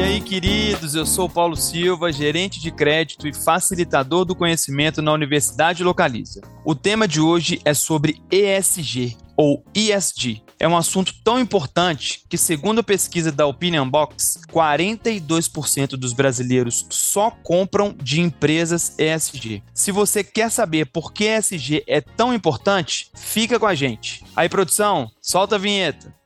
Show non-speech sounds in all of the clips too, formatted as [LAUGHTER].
E aí, queridos, eu sou Paulo Silva, gerente de crédito e facilitador do conhecimento na Universidade Localiza. O tema de hoje é sobre ESG, ou ESG. É um assunto tão importante que, segundo a pesquisa da Opinion Box, 42% dos brasileiros só compram de empresas ESG. Se você quer saber por que ESG é tão importante, fica com a gente. Aí, produção, solta a vinheta.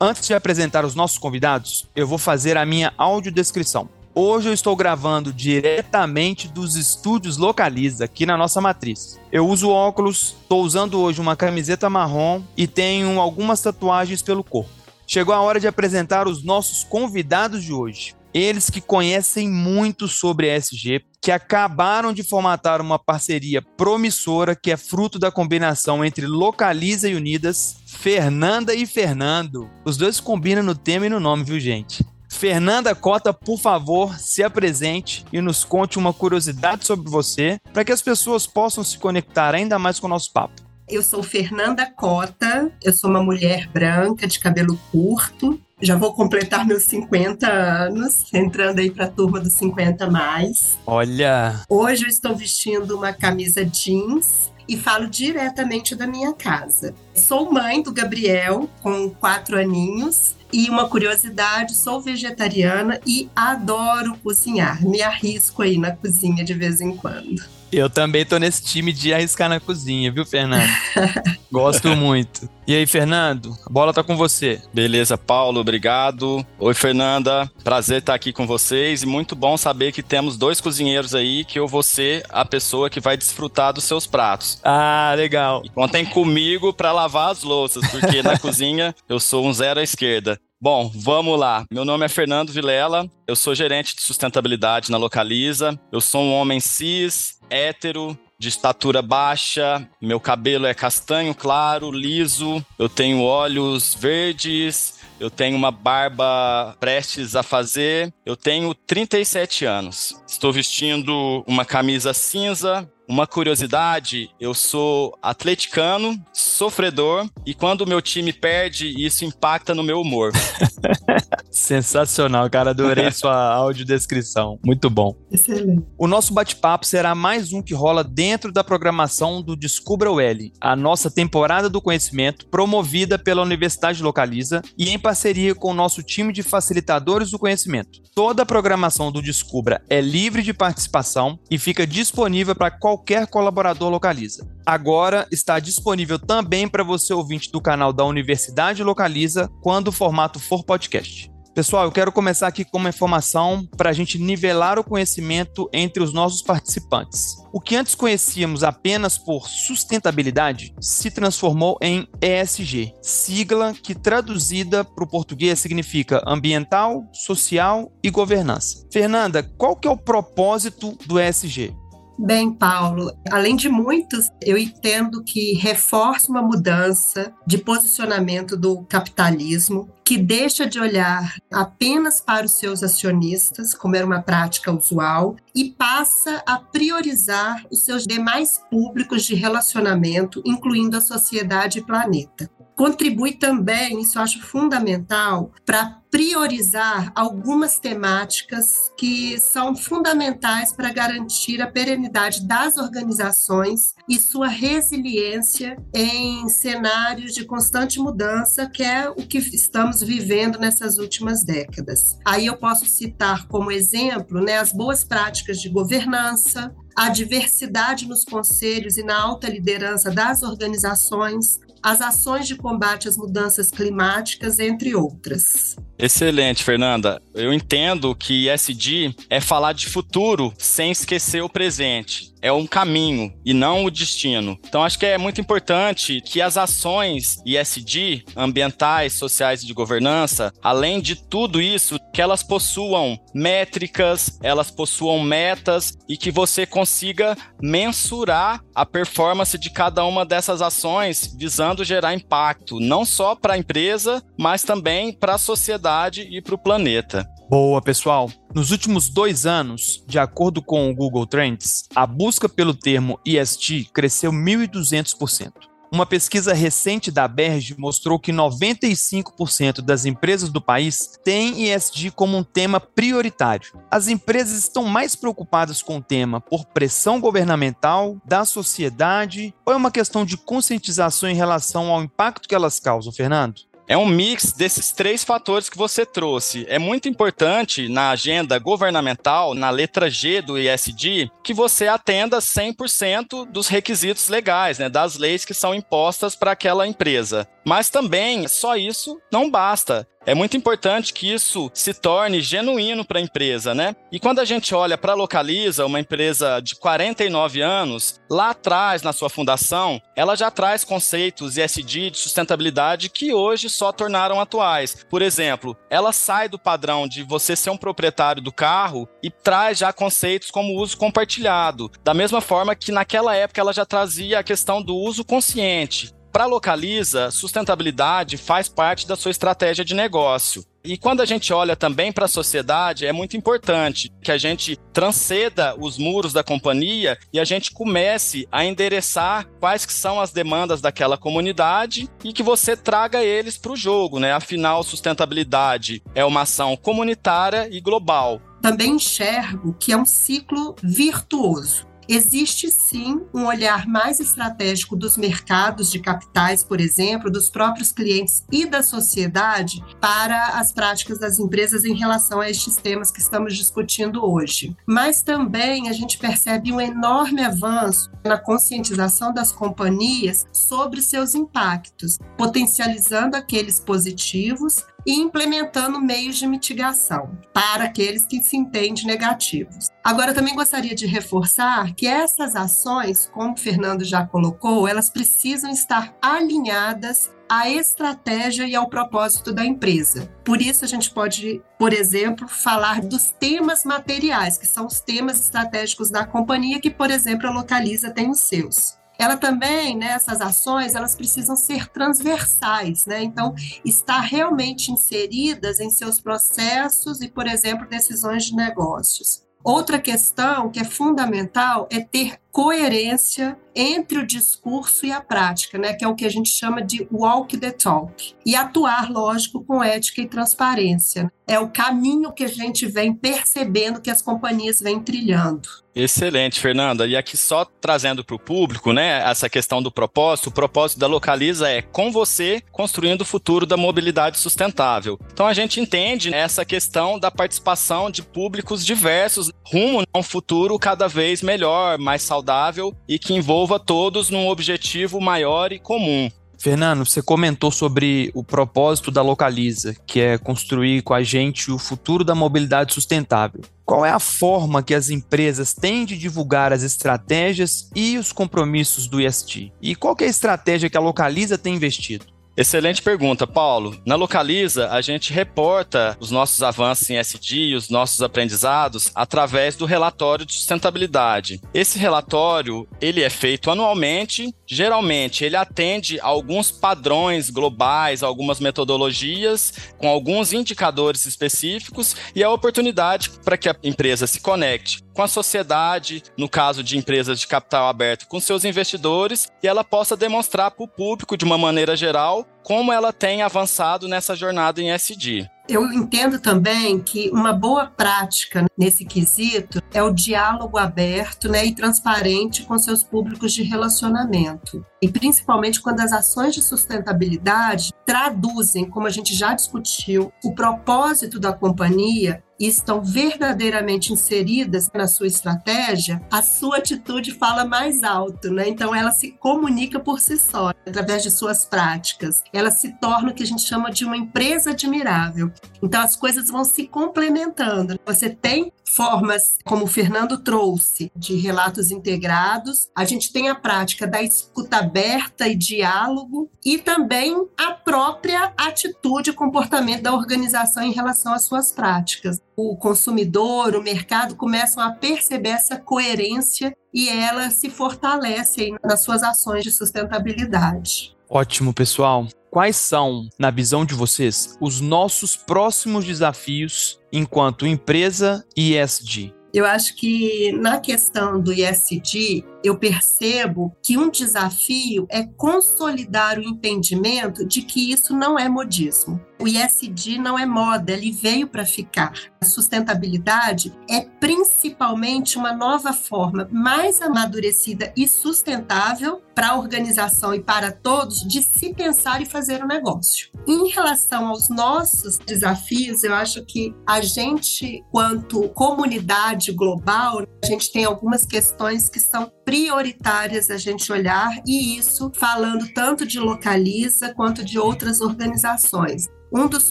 Antes de apresentar os nossos convidados, eu vou fazer a minha audiodescrição. Hoje eu estou gravando diretamente dos estúdios Localiza, aqui na nossa matriz. Eu uso óculos, estou usando hoje uma camiseta marrom e tenho algumas tatuagens pelo corpo. Chegou a hora de apresentar os nossos convidados de hoje. Eles que conhecem muito sobre ESG, que acabaram de formatar uma parceria promissora que é fruto da combinação entre Localiza e Unidas, Fernanda e Fernando. Os dois combinam no tema e no nome, viu, gente? Fernanda Cota, por favor, se apresente e nos conte uma curiosidade sobre você, para que as pessoas possam se conectar ainda mais com o nosso papo. Eu sou Fernanda Cota, eu sou uma mulher branca de cabelo curto, já vou completar meus 50 anos, entrando aí para a turma dos 50 mais. Olha! Hoje eu estou vestindo uma camisa jeans e falo diretamente da minha casa. Sou mãe do Gabriel, com quatro aninhos. E uma curiosidade, sou vegetariana e adoro cozinhar. Me arrisco aí na cozinha de vez em quando. Eu também tô nesse time de arriscar na cozinha, viu, Fernando? [LAUGHS] Gosto muito. E aí, Fernando, a bola tá com você. Beleza, Paulo, obrigado. Oi, Fernanda. Prazer estar aqui com vocês e muito bom saber que temos dois cozinheiros aí que eu vou ser a pessoa que vai desfrutar dos seus pratos. Ah, legal. E contem comigo para lavar as louças, porque na [LAUGHS] cozinha eu sou um zero à esquerda. Bom, vamos lá. Meu nome é Fernando Vilela, eu sou gerente de sustentabilidade na Localiza. Eu sou um homem cis, hétero, de estatura baixa, meu cabelo é castanho claro, liso, eu tenho olhos verdes, eu tenho uma barba prestes a fazer, eu tenho 37 anos. Estou vestindo uma camisa cinza, uma curiosidade, eu sou atleticano, sofredor, e quando o meu time perde, isso impacta no meu humor. [LAUGHS] Sensacional, cara. Adorei sua audiodescrição. Muito bom. Excelente. O nosso bate-papo será mais um que rola dentro da programação do Descubra o L, a nossa temporada do conhecimento promovida pela Universidade Localiza e em parceria com o nosso time de facilitadores do conhecimento. Toda a programação do Descubra é livre de participação e fica disponível para qualquer colaborador Localiza. Agora está disponível também para você ouvinte do canal da Universidade Localiza quando o formato for podcast. Pessoal, eu quero começar aqui com uma informação para a gente nivelar o conhecimento entre os nossos participantes. O que antes conhecíamos apenas por sustentabilidade se transformou em ESG, sigla que traduzida para o português significa ambiental, social e governança. Fernanda, qual que é o propósito do ESG? Bem, Paulo, além de muitos, eu entendo que reforça uma mudança de posicionamento do capitalismo, que deixa de olhar apenas para os seus acionistas, como era uma prática usual, e passa a priorizar os seus demais públicos de relacionamento, incluindo a sociedade e planeta contribui também, isso eu acho fundamental, para priorizar algumas temáticas que são fundamentais para garantir a perenidade das organizações e sua resiliência em cenários de constante mudança, que é o que estamos vivendo nessas últimas décadas. Aí eu posso citar como exemplo né, as boas práticas de governança, a diversidade nos conselhos e na alta liderança das organizações, as ações de combate às mudanças climáticas, entre outras. Excelente, Fernanda. Eu entendo que SD é falar de futuro sem esquecer o presente. É um caminho e não o destino. Então, acho que é muito importante que as ações ISD, ambientais, sociais e de governança, além de tudo isso, que elas possuam métricas, elas possuam metas e que você consiga mensurar a performance de cada uma dessas ações, visando gerar impacto, não só para a empresa, mas também para a sociedade e para o planeta. Boa, pessoal. Nos últimos dois anos, de acordo com o Google Trends, a busca pelo termo ESG cresceu 1.200%. Uma pesquisa recente da Berge mostrou que 95% das empresas do país têm ESG como um tema prioritário. As empresas estão mais preocupadas com o tema por pressão governamental, da sociedade ou é uma questão de conscientização em relação ao impacto que elas causam, Fernando? É um mix desses três fatores que você trouxe. É muito importante na agenda governamental, na letra G do ISD, que você atenda 100% dos requisitos legais, né, das leis que são impostas para aquela empresa. Mas também, só isso não basta. É muito importante que isso se torne genuíno para a empresa, né? E quando a gente olha para Localiza, uma empresa de 49 anos, lá atrás, na sua fundação, ela já traz conceitos ESG de sustentabilidade que hoje só tornaram atuais. Por exemplo, ela sai do padrão de você ser um proprietário do carro e traz já conceitos como uso compartilhado. Da mesma forma que naquela época ela já trazia a questão do uso consciente. Para Localiza, sustentabilidade faz parte da sua estratégia de negócio. E quando a gente olha também para a sociedade, é muito importante que a gente transceda os muros da companhia e a gente comece a endereçar quais que são as demandas daquela comunidade e que você traga eles para o jogo, né? Afinal, sustentabilidade é uma ação comunitária e global. Também enxergo que é um ciclo virtuoso existe sim um olhar mais estratégico dos mercados de capitais, por exemplo, dos próprios clientes e da sociedade para as práticas das empresas em relação a estes temas que estamos discutindo hoje. Mas também a gente percebe um enorme avanço na conscientização das companhias sobre seus impactos, potencializando aqueles positivos e implementando meios de mitigação para aqueles que se entendem negativos. Agora, também gostaria de reforçar que essas ações, como o Fernando já colocou, elas precisam estar alinhadas à estratégia e ao propósito da empresa. Por isso, a gente pode, por exemplo, falar dos temas materiais, que são os temas estratégicos da companhia, que, por exemplo, a Localiza tem os seus ela também, né, essas ações, elas precisam ser transversais, né? Então, estar realmente inseridas em seus processos e, por exemplo, decisões de negócios. Outra questão que é fundamental é ter coerência entre o discurso e a prática, né, que é o que a gente chama de walk the talk. E atuar, lógico, com ética e transparência. É o caminho que a gente vem percebendo que as companhias vêm trilhando. Excelente, Fernanda. E aqui só trazendo para o público, né, essa questão do propósito. O propósito da Localiza é com você construindo o futuro da mobilidade sustentável. Então a gente entende essa questão da participação de públicos diversos rumo a um futuro cada vez melhor, mais saudável e que envolva todos num objetivo maior e comum. Fernando, você comentou sobre o propósito da Localiza, que é construir com a gente o futuro da mobilidade sustentável. Qual é a forma que as empresas têm de divulgar as estratégias e os compromissos do ESG? E qual é a estratégia que a Localiza tem investido? Excelente pergunta, Paulo. Na Localiza, a gente reporta os nossos avanços em SD, os nossos aprendizados, através do relatório de sustentabilidade. Esse relatório, ele é feito anualmente, geralmente ele atende a alguns padrões globais, algumas metodologias, com alguns indicadores específicos e a oportunidade para que a empresa se conecte com a sociedade, no caso de empresas de capital aberto, com seus investidores, e ela possa demonstrar para o público, de uma maneira geral, como ela tem avançado nessa jornada em SD. Eu entendo também que uma boa prática nesse quesito é o diálogo aberto né, e transparente com seus públicos de relacionamento. E principalmente quando as ações de sustentabilidade traduzem, como a gente já discutiu, o propósito da companhia e estão verdadeiramente inseridas na sua estratégia, a sua atitude fala mais alto, né? Então ela se comunica por si só, através de suas práticas. Ela se torna o que a gente chama de uma empresa admirável. Então as coisas vão se complementando. Você tem formas, como o Fernando trouxe, de relatos integrados. A gente tem a prática da escuta aberta e diálogo e também a própria atitude e comportamento da organização em relação às suas práticas. O consumidor, o mercado começam a perceber essa coerência e ela se fortalece nas suas ações de sustentabilidade. Ótimo, pessoal. Quais são, na visão de vocês, os nossos próximos desafios enquanto empresa ESG? Eu acho que na questão do ESG, eu percebo que um desafio é consolidar o entendimento de que isso não é modismo. O ISD não é moda, ele veio para ficar. A sustentabilidade é principalmente uma nova forma mais amadurecida e sustentável para a organização e para todos de se pensar e fazer o um negócio. Em relação aos nossos desafios, eu acho que a gente, quanto comunidade global, a gente tem algumas questões que são prioritárias a gente olhar, e isso falando tanto de localiza quanto de outras organizações. Um dos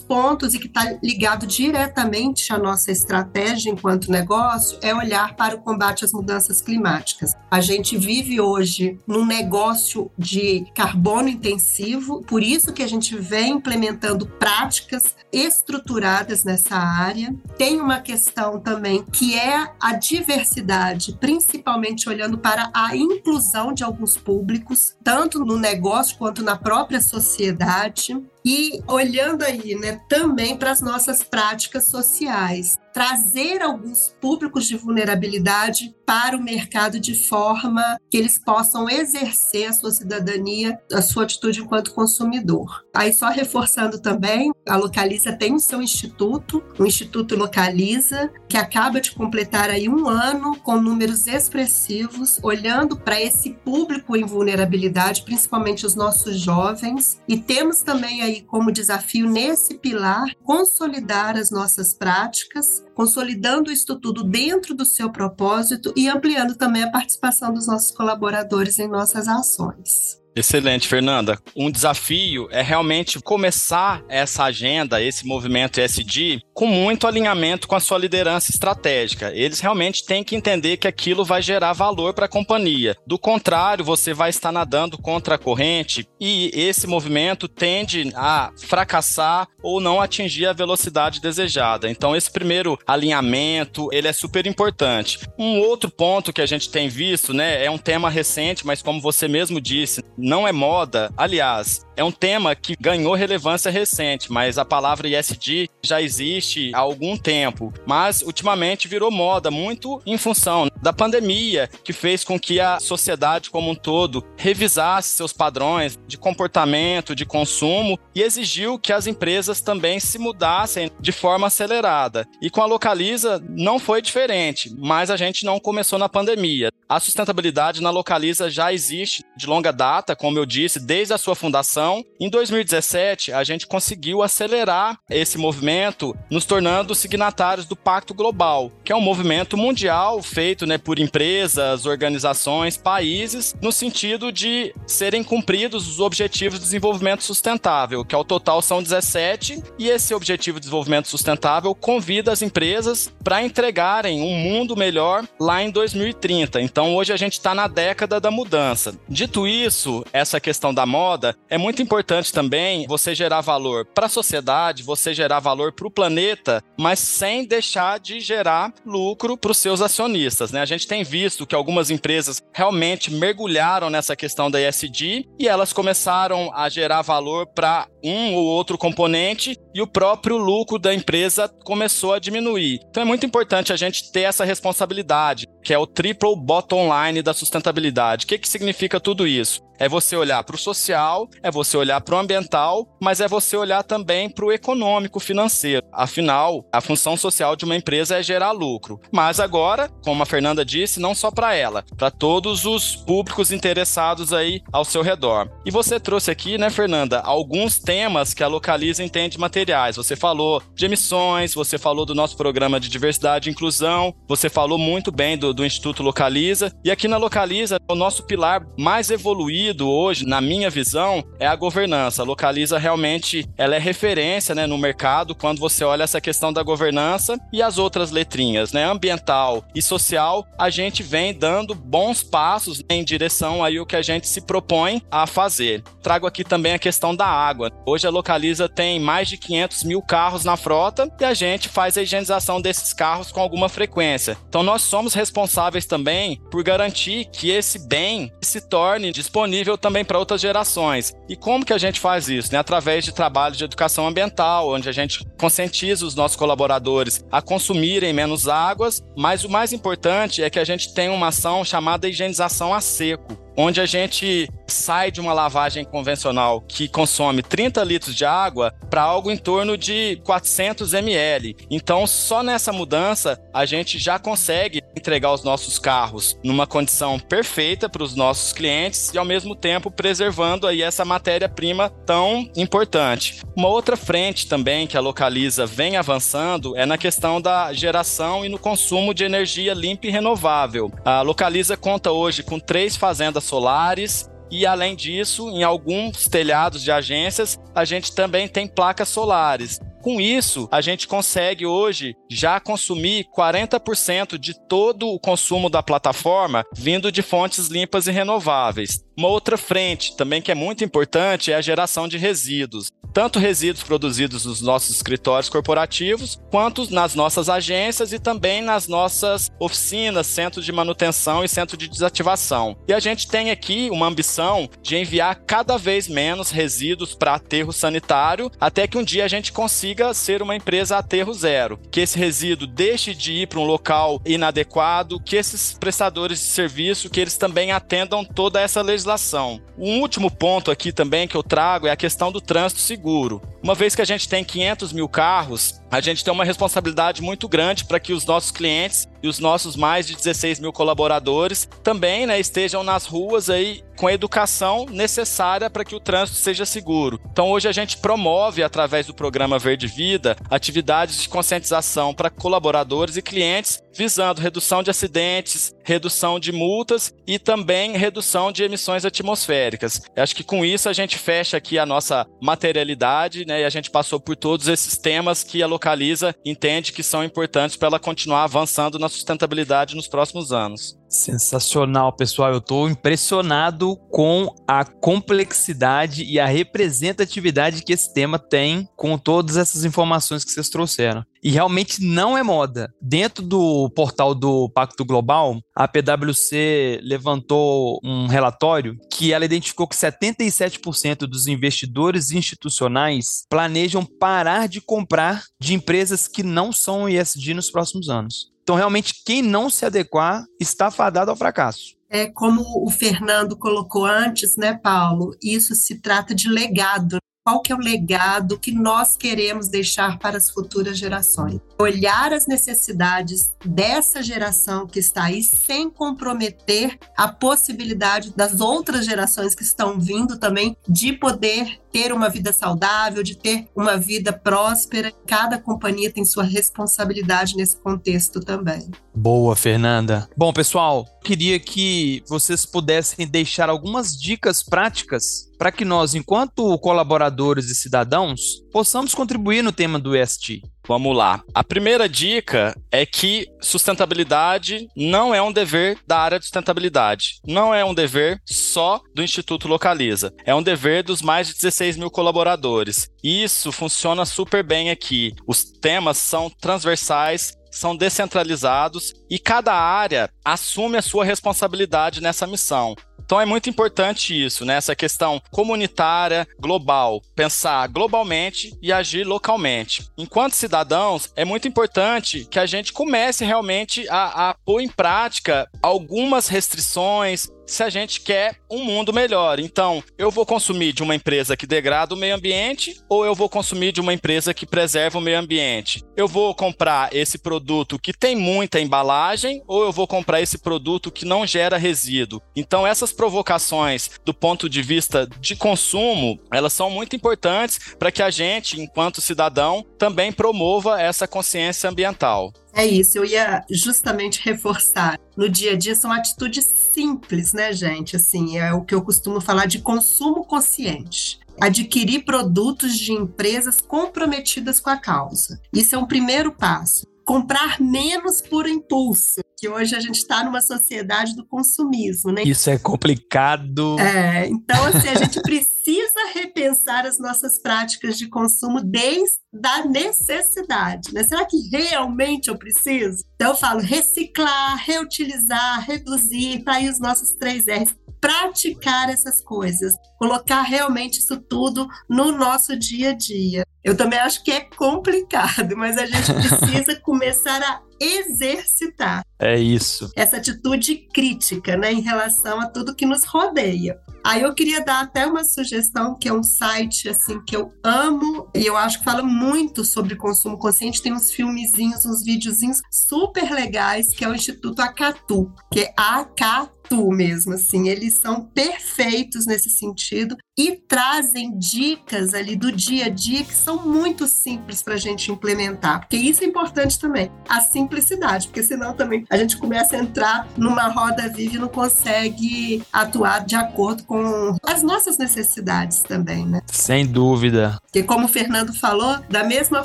pontos e que está ligado diretamente à nossa estratégia enquanto negócio é olhar para o combate às mudanças climáticas. A gente vive hoje num negócio de carbono intensivo, por isso que a gente vem implementando práticas estruturadas nessa área. Tem uma questão também que é a diversidade, principalmente olhando para a inclusão de alguns públicos, tanto no negócio quanto na própria sociedade. E olhando aí, né, também para as nossas práticas sociais trazer alguns públicos de vulnerabilidade para o mercado de forma que eles possam exercer a sua cidadania, a sua atitude enquanto consumidor. Aí só reforçando também, a Localiza tem o seu instituto, o Instituto Localiza, que acaba de completar aí um ano com números expressivos, olhando para esse público em vulnerabilidade, principalmente os nossos jovens, e temos também aí como desafio nesse pilar consolidar as nossas práticas consolidando isso tudo dentro do seu propósito e ampliando também a participação dos nossos colaboradores em nossas ações. Excelente, Fernanda. Um desafio é realmente começar essa agenda, esse movimento ESG, com muito alinhamento com a sua liderança estratégica. Eles realmente têm que entender que aquilo vai gerar valor para a companhia. Do contrário, você vai estar nadando contra a corrente e esse movimento tende a fracassar ou não atingir a velocidade desejada. Então, esse primeiro alinhamento, ele é super importante. Um outro ponto que a gente tem visto, né, é um tema recente, mas como você mesmo disse, não é moda. Aliás, é um tema que ganhou relevância recente, mas a palavra ESG já existe há algum tempo. Mas ultimamente virou moda, muito em função da pandemia, que fez com que a sociedade como um todo revisasse seus padrões de comportamento, de consumo e exigiu que as empresas também se mudassem de forma acelerada. E com a Localiza não foi diferente, mas a gente não começou na pandemia. A sustentabilidade na Localiza já existe de longa data, como eu disse, desde a sua fundação. Em 2017, a gente conseguiu acelerar esse movimento, nos tornando signatários do Pacto Global, que é um movimento mundial feito né, por empresas, organizações, países, no sentido de serem cumpridos os Objetivos de Desenvolvimento Sustentável, que ao total são 17, e esse Objetivo de Desenvolvimento Sustentável convida as empresas para entregarem um mundo melhor lá em 2030. Então, então hoje a gente está na década da mudança. Dito isso, essa questão da moda é muito importante também você gerar valor para a sociedade, você gerar valor para o planeta, mas sem deixar de gerar lucro para os seus acionistas. Né? A gente tem visto que algumas empresas realmente mergulharam nessa questão da ESG e elas começaram a gerar valor para um ou outro componente e o próprio lucro da empresa começou a diminuir. Então é muito importante a gente ter essa responsabilidade, que é o triple bottom line da sustentabilidade. O que, que significa tudo isso? É você olhar para o social, é você olhar para o ambiental, mas é você olhar também para o econômico, financeiro. Afinal, a função social de uma empresa é gerar lucro. Mas agora, como a Fernanda disse, não só para ela, para todos os públicos interessados aí ao seu redor. E você trouxe aqui, né, Fernanda, alguns temas que a Localiza entende materiais. Você falou de emissões, você falou do nosso programa de diversidade e inclusão, você falou muito bem do, do Instituto Localiza. E aqui na Localiza, o nosso pilar mais evoluído hoje, na minha visão, é a governança. A Localiza realmente ela é referência né, no mercado quando você olha essa questão da governança e as outras letrinhas, né, ambiental e social, a gente vem dando bons passos em direção aí o que a gente se propõe a fazer. Trago aqui também a questão da água. Hoje a Localiza tem mais de 500 mil carros na frota e a gente faz a higienização desses carros com alguma frequência. Então nós somos responsáveis também por garantir que esse bem se torne disponível transferível também para outras gerações. E como que a gente faz isso? Né? Através de trabalho de educação ambiental, onde a gente conscientiza os nossos colaboradores a consumirem menos águas, mas o mais importante é que a gente tem uma ação chamada higienização a seco onde a gente sai de uma lavagem convencional que consome 30 litros de água para algo em torno de 400 ml. Então, só nessa mudança a gente já consegue entregar os nossos carros numa condição perfeita para os nossos clientes e ao mesmo tempo preservando aí essa matéria-prima tão importante. Uma outra frente também que a Localiza vem avançando é na questão da geração e no consumo de energia limpa e renovável. A Localiza conta hoje com três fazendas solares e além disso, em alguns telhados de agências, a gente também tem placas solares. Com isso, a gente consegue hoje já consumir 40% de todo o consumo da plataforma vindo de fontes limpas e renováveis. Uma outra frente também que é muito importante é a geração de resíduos tanto resíduos produzidos nos nossos escritórios corporativos, quanto nas nossas agências e também nas nossas oficinas, centros de manutenção e centro de desativação. E a gente tem aqui uma ambição de enviar cada vez menos resíduos para aterro sanitário, até que um dia a gente consiga ser uma empresa aterro zero, que esse resíduo deixe de ir para um local inadequado, que esses prestadores de serviço que eles também atendam toda essa legislação. Um último ponto aqui também que eu trago é a questão do trânsito seguro seguro. Uma vez que a gente tem 500 mil carros, a gente tem uma responsabilidade muito grande para que os nossos clientes e os nossos mais de 16 mil colaboradores também né, estejam nas ruas aí com a educação necessária para que o trânsito seja seguro. Então hoje a gente promove através do programa Verde Vida atividades de conscientização para colaboradores e clientes visando redução de acidentes, redução de multas e também redução de emissões atmosféricas. Eu acho que com isso a gente fecha aqui a nossa materialidade, né? E a gente passou por todos esses temas que a Localiza entende que são importantes para ela continuar avançando na sustentabilidade nos próximos anos. Sensacional, pessoal. Eu estou impressionado com a complexidade e a representatividade que esse tema tem com todas essas informações que vocês trouxeram. E realmente não é moda. Dentro do portal do Pacto Global, a PwC levantou um relatório que ela identificou que 77% dos investidores institucionais planejam parar de comprar de empresas que não são ESG nos próximos anos. Então, realmente, quem não se adequar está fadado ao fracasso. É como o Fernando colocou antes, né, Paulo? Isso se trata de legado qual que é o legado que nós queremos deixar para as futuras gerações. Olhar as necessidades dessa geração que está aí sem comprometer a possibilidade das outras gerações que estão vindo também de poder ter uma vida saudável, de ter uma vida próspera. Cada companhia tem sua responsabilidade nesse contexto também. Boa, Fernanda. Bom, pessoal, queria que vocês pudessem deixar algumas dicas práticas para que nós, enquanto colaboradores e cidadãos, possamos contribuir no tema do ESG. Vamos lá. A primeira dica é que sustentabilidade não é um dever da área de sustentabilidade. Não é um dever só do Instituto Localiza. É um dever dos mais de 16 mil colaboradores. Isso funciona super bem aqui. Os temas são transversais são descentralizados e cada área assume a sua responsabilidade nessa missão. Então é muito importante isso, né? Essa questão comunitária, global, pensar globalmente e agir localmente. Enquanto cidadãos, é muito importante que a gente comece realmente a, a pôr em prática algumas restrições, se a gente quer um mundo melhor. Então, eu vou consumir de uma empresa que degrada o meio ambiente ou eu vou consumir de uma empresa que preserva o meio ambiente? Eu vou comprar esse produto que tem muita embalagem ou eu vou comprar esse produto que não gera resíduo? Então, essas provocações do ponto de vista de consumo, elas são muito importantes para que a gente, enquanto cidadão, também promova essa consciência ambiental. É isso, eu ia justamente reforçar. No dia a dia são atitudes simples, né, gente? Assim, é o que eu costumo falar de consumo consciente. Adquirir produtos de empresas comprometidas com a causa. Isso é um primeiro passo comprar menos por impulso, que hoje a gente está numa sociedade do consumismo, né? Isso é complicado. É, então assim, a gente precisa repensar as nossas práticas de consumo desde a necessidade, né? Será que realmente eu preciso? Então eu falo reciclar, reutilizar, reduzir, tá aí os nossos três R's praticar essas coisas, colocar realmente isso tudo no nosso dia a dia. Eu também acho que é complicado, mas a gente [LAUGHS] precisa começar a exercitar. É isso. Essa atitude crítica, né, em relação a tudo que nos rodeia. Aí eu queria dar até uma sugestão, que é um site assim que eu amo e eu acho que fala muito sobre consumo consciente. Tem uns filmezinhos, uns videozinhos super legais, que é o Instituto Acatu, que é AKT tu mesmo, assim. Eles são perfeitos nesse sentido e trazem dicas ali do dia a dia que são muito simples para a gente implementar, porque isso é importante também, a simplicidade, porque senão também a gente começa a entrar numa roda viva e não consegue atuar de acordo com as nossas necessidades também, né? Sem dúvida. Porque como o Fernando falou, da mesma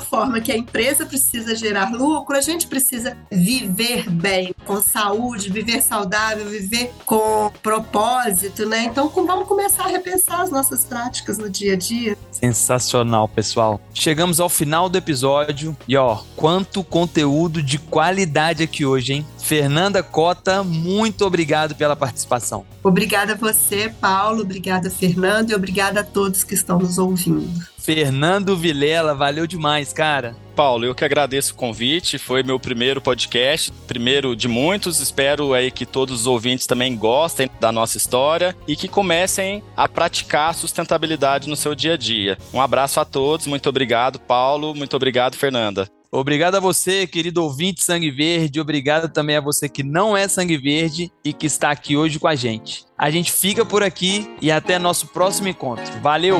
forma que a empresa precisa gerar lucro, a gente precisa viver bem, com saúde, viver saudável, viver com propósito, né? Então vamos começar a repensar as nossas práticas no dia a dia. Sensacional, pessoal. Chegamos ao final do episódio e ó, quanto conteúdo de qualidade aqui hoje, hein? Fernanda Cota, muito obrigado pela participação. Obrigada a você, Paulo, obrigada, Fernando, e obrigada a todos que estão nos ouvindo. Fernando Vilela, valeu demais, cara. Paulo, eu que agradeço o convite. Foi meu primeiro podcast, primeiro de muitos. Espero aí que todos os ouvintes também gostem da nossa história e que comecem a praticar sustentabilidade no seu dia a dia. Um abraço a todos, muito obrigado, Paulo, muito obrigado, Fernanda. Obrigado a você, querido ouvinte Sangue Verde. Obrigado também a você que não é Sangue Verde e que está aqui hoje com a gente. A gente fica por aqui e até nosso próximo encontro. Valeu!